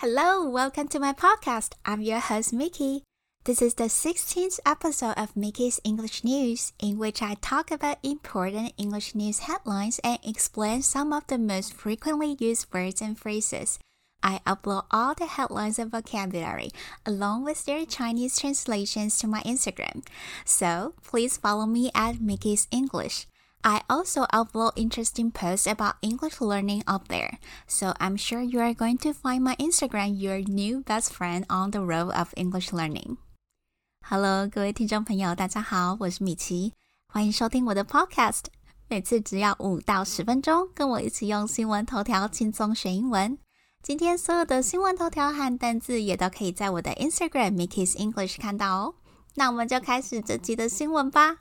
Hello, welcome to my podcast. I'm your host, Mickey. This is the 16th episode of Mickey's English News, in which I talk about important English news headlines and explain some of the most frequently used words and phrases. I upload all the headlines and vocabulary along with their Chinese translations to my Instagram. So please follow me at Mickey's English. I also upload interesting posts about English learning up there, so I'm sure you are going to find my Instagram your new best friend on the road of English learning. Hello，各位听众朋友，大家好，我是米奇，欢迎收听我的 Podcast。每次只要五到十分钟，跟我一起用新闻头条轻松学英文。今天所有的新闻头条和单字也都可以在我的 Instagram Mickey's English 看到哦。那我们就开始这集的新闻吧。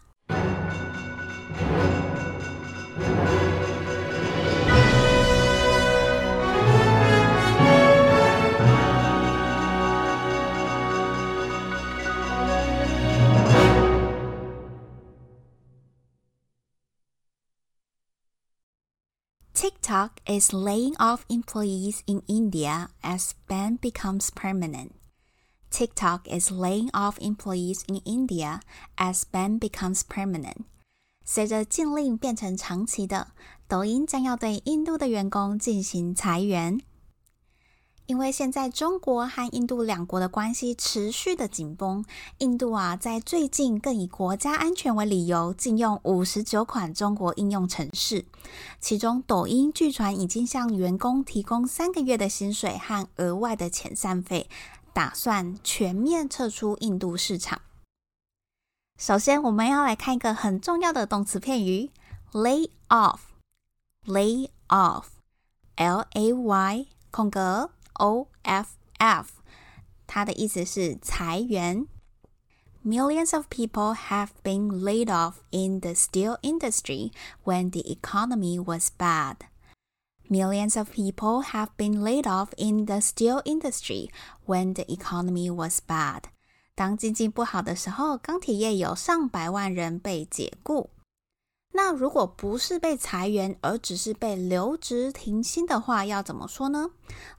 TikTok is laying off employees in India as ban becomes permanent. TikTok is laying off employees in India as ban becomes permanent. 随着禁令变成长期的，抖音将要对印度的员工进行裁员。 因为现在中国和印度两国的关系持续的紧绷，印度啊在最近更以国家安全为理由禁用五十九款中国应用程式，其中抖音据传已经向员工提供三个月的薪水和额外的遣散费，打算全面撤出印度市场。首先，我们要来看一个很重要的动词片语：lay off，lay off，l a y 空格。O F F，它的意思是裁员。Millions of people have been laid off in the steel industry when the economy was bad. Millions of people have been laid off in the steel industry when the economy was bad. 当经济不好的时候，钢铁业有上百万人被解雇。 那如果不是被裁员，而只是被留职停薪的话，要怎么说呢？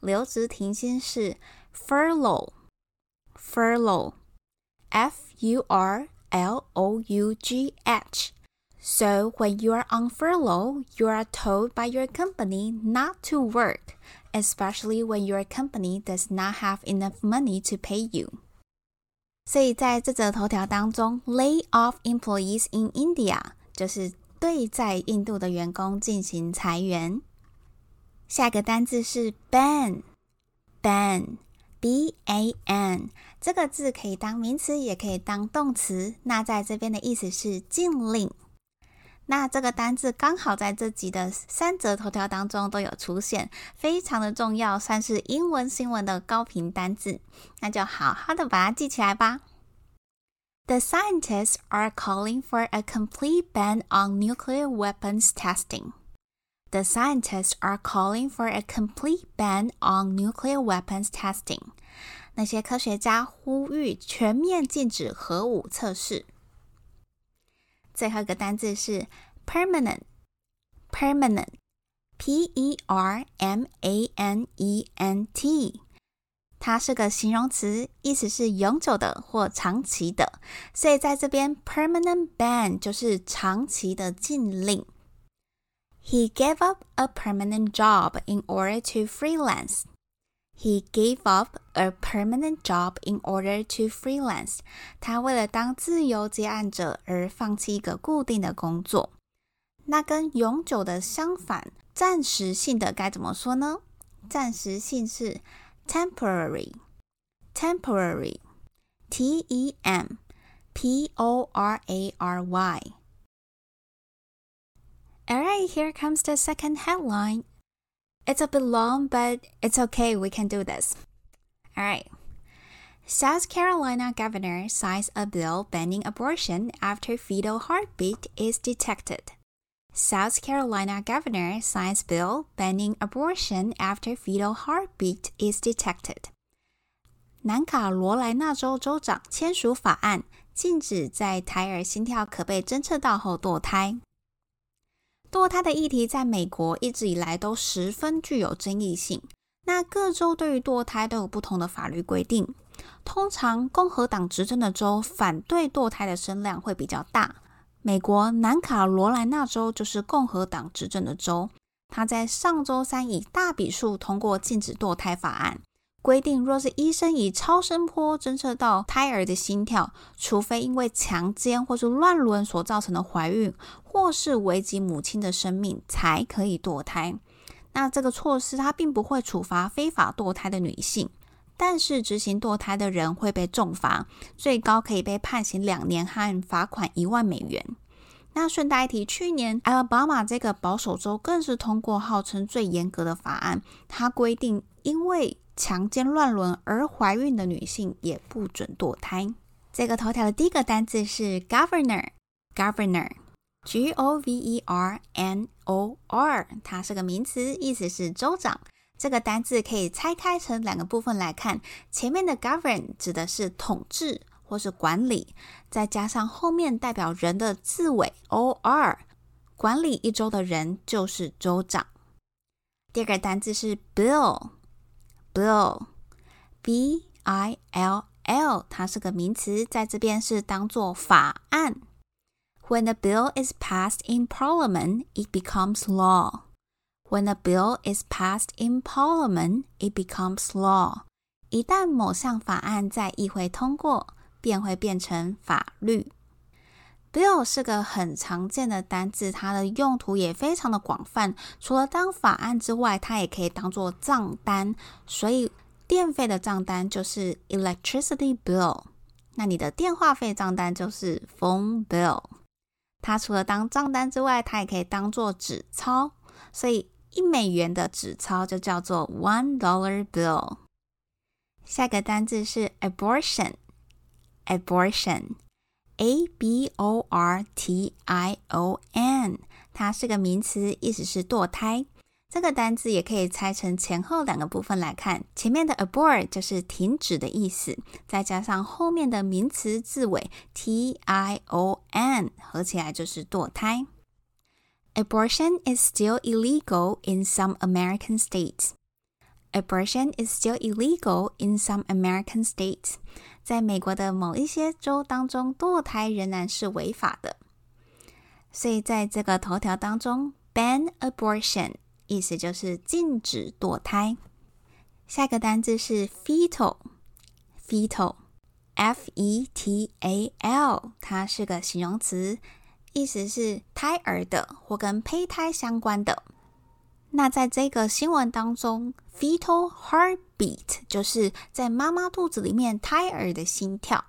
留职停薪是 furlough，furlough，f u r l o u g h。So when you are on furlough, you are told by your company not to work, especially when your company does not have enough money to pay you. 所以在这则头条当中，lay off employees in India 就是 对在印度的员工进行裁员。下个单字是 ban，ban，b a n，这个字可以当名词，也可以当动词。那在这边的意思是禁令。那这个单字刚好在这集的三则头条当中都有出现，非常的重要，算是英文新闻的高频单字。那就好好的把它记起来吧。The scientists are calling for a complete ban on nuclear weapons testing. The scientists are calling for a complete ban on nuclear weapons testing. 那些科学家呼吁全面禁止核武测试。最后一个单字是 permanent，permanent，p e r m a n e n t。 它是个形容词，意思是永久的或长期的，所以在这边 permanent ban 就是长期的禁令。He gave up a permanent job in order to freelance. He gave up a permanent job in order to freelance. 他为了当自由接案者而放弃一个固定的工作。那跟永久的相反，暂时性的该怎么说呢？暂时性是。Temporary, temporary, T E M P O R A R Y. Alright, here comes the second headline. It's a bit long, but it's okay, we can do this. Alright. South Carolina governor signs a bill banning abortion after fetal heartbeat is detected. South Carolina governor signs bill banning abortion after fetal heartbeat is detected. 南卡罗来纳州州长签署法案，禁止在胎儿心跳可被侦测到后堕胎。堕胎的议题在美国一直以来都十分具有争议性。那各州对于堕胎都有不同的法律规定。通常共和党执政的州反对堕胎的声量会比较大。美国南卡罗来纳州就是共和党执政的州，他在上周三以大比数通过禁止堕胎法案，规定若是医生以超声波侦测到胎儿的心跳，除非因为强奸或是乱伦所造成的怀孕，或是危及母亲的生命，才可以堕胎。那这个措施它并不会处罚非法堕胎的女性。但是执行堕胎的人会被重罚，最高可以被判刑两年和罚款一万美元。那顺带一提，去年 Alabama 这个保守州更是通过号称最严格的法案，它规定因为强奸乱伦而怀孕的女性也不准堕胎。这个头条的第一个单字是 governor，governor，G O V E R N O R，它是个名词，意思是州长。这个单字可以拆开成两个部分来看，前面的 govern 指的是统治或是管理，再加上后面代表人的字尾 or，管理一周的人就是州长。第二个单字是 bill，bill，b i l l，它是个名词，在这边是当做法案。When the bill is passed in Parliament, it becomes law. When a bill is passed in Parliament, it becomes law. 一旦某项法案在议会通过，便会变成法律。Bill 是个很常见的单字，它的用途也非常的广泛。除了当法案之外，它也可以当做账单。所以电费的账单就是 electricity bill，那你的电话费账单就是 phone bill。它除了当账单之外，它也可以当做纸钞。所以一美元的纸钞就叫做 one dollar bill。下个单字是 abortion，abortion，a b o r t i o n，它是个名词，意思是堕胎。这个单字也可以拆成前后两个部分来看，前面的 abort 就是停止的意思，再加上后面的名词字尾 t i o n，合起来就是堕胎。Abortion is still illegal in some American states. Abortion is still illegal in some American states. 在美国的某一些州当中，堕胎仍然是违法的。所以在这个头条当中，ban abortion 意思就是禁止堕胎。下一个单字是 fetal，fetal，f e t a l，它是个形容词。 意思是胎儿的或跟胚胎相关的。那在这个新闻当中，fetal heartbeat 就是在妈妈肚子里面胎儿的心跳。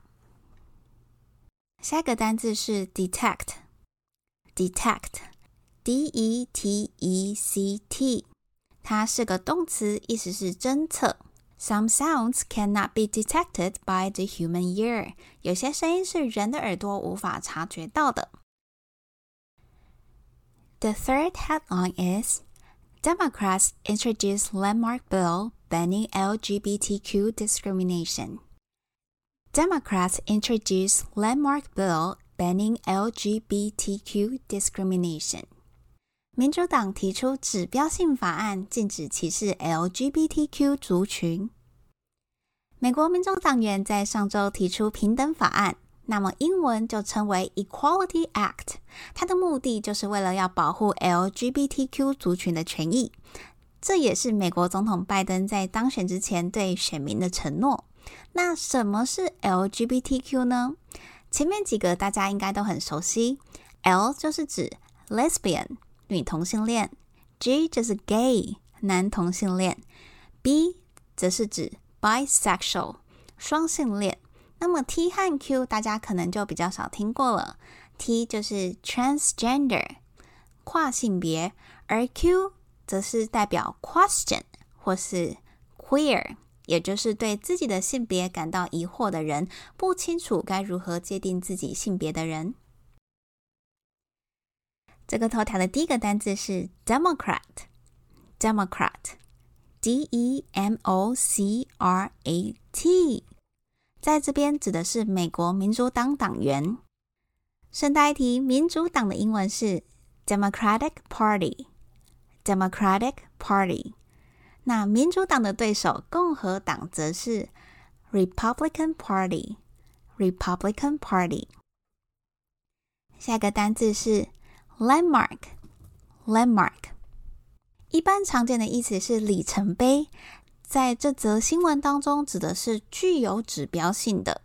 下一个单字是 detect，detect，d e t e c t，它是个动词，意思是侦测。Some sounds cannot be detected by the human ear，有些声音是人的耳朵无法察觉到的。The third headline is Democrats introduce landmark bill banning LGBTQ discrimination. Democrats introduce landmark bill banning LGBTQ discrimination. 民主党提出指标性法案，禁止歧视 LGBTQ 族群。美国民主党员在上周提出平等法案， 那么英文就称为 Equality Act，它的目的就是为了要保护 LGBTQ 族群的权益。这也是美国总统拜登在当选之前对选民的承诺。那什么是 LGBTQ 呢？前面几个大家应该都很熟悉，L 就是指 Lesbian 女同性恋，G 就是 Gay 男同性恋，B 则是指 Bisexual 双性恋。那么 T 和 Q 大家可能就比较少听过了。T 就是 transgender 跨性别，而 Q 则是代表 question 或是 queer，也就是对自己的性别感到疑惑的人，不清楚该如何界定自己性别的人。这个头条的第一个单字是 Democrat，Democrat，D E M O C R A T。在这边指的是美国民主党党员。顺带一提，民主党的英文是 Democratic Party，Democratic Party。那民主党的对手共和党则是 Republican Party。Republican Party。下一个单字是 landmark。landmark 一般常见的意思是里程碑，在这则新闻当中指的是具有指标性的，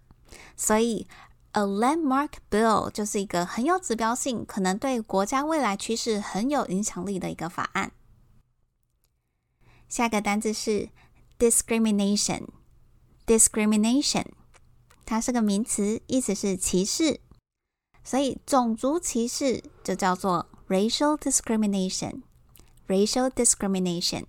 所以 a landmark bill 就是一个很有指标性，可能对国家未来趋势很有影响力的一个法案。下个单字是 discrimination，discrimination，它是个名词，意思是歧视，所以种族歧视就叫做 racial discrimination，racial discrimination。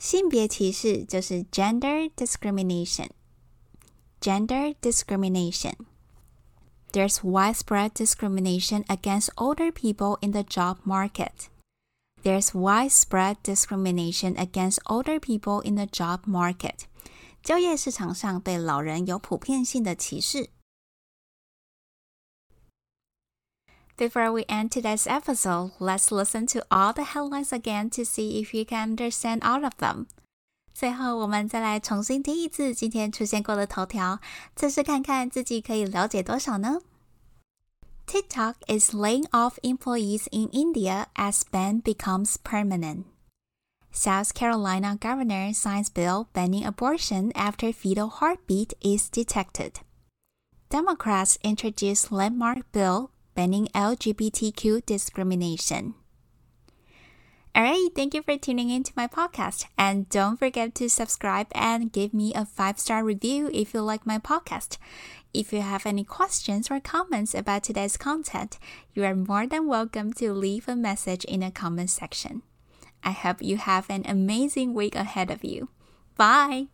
性别歧视就是 gender discrimination，gender discrimination。There's widespread discrimination against older people in the job market. There's widespread discrimination against older people in the job market. 就业市场上对老人有普遍性的歧视。 Before we end today's episode, let's listen to all the headlines again to see if you can understand all of them. 最后，我们再来重新听一次今天出现过的头条，测试看看自己可以了解多少呢？TikTok is laying off employees in India as ban becomes permanent. South Carolina governor signs bill banning abortion after fetal heartbeat is detected. Democrats introduce landmark bill banning LGBTQ discrimination. All right, thank you for tuning into my podcast. And don't forget to subscribe and give me a five star review if you like my podcast. If you have any questions or comments about today's content, you are more than welcome to leave a message in the comment section. I hope you have an amazing week ahead of you. Bye!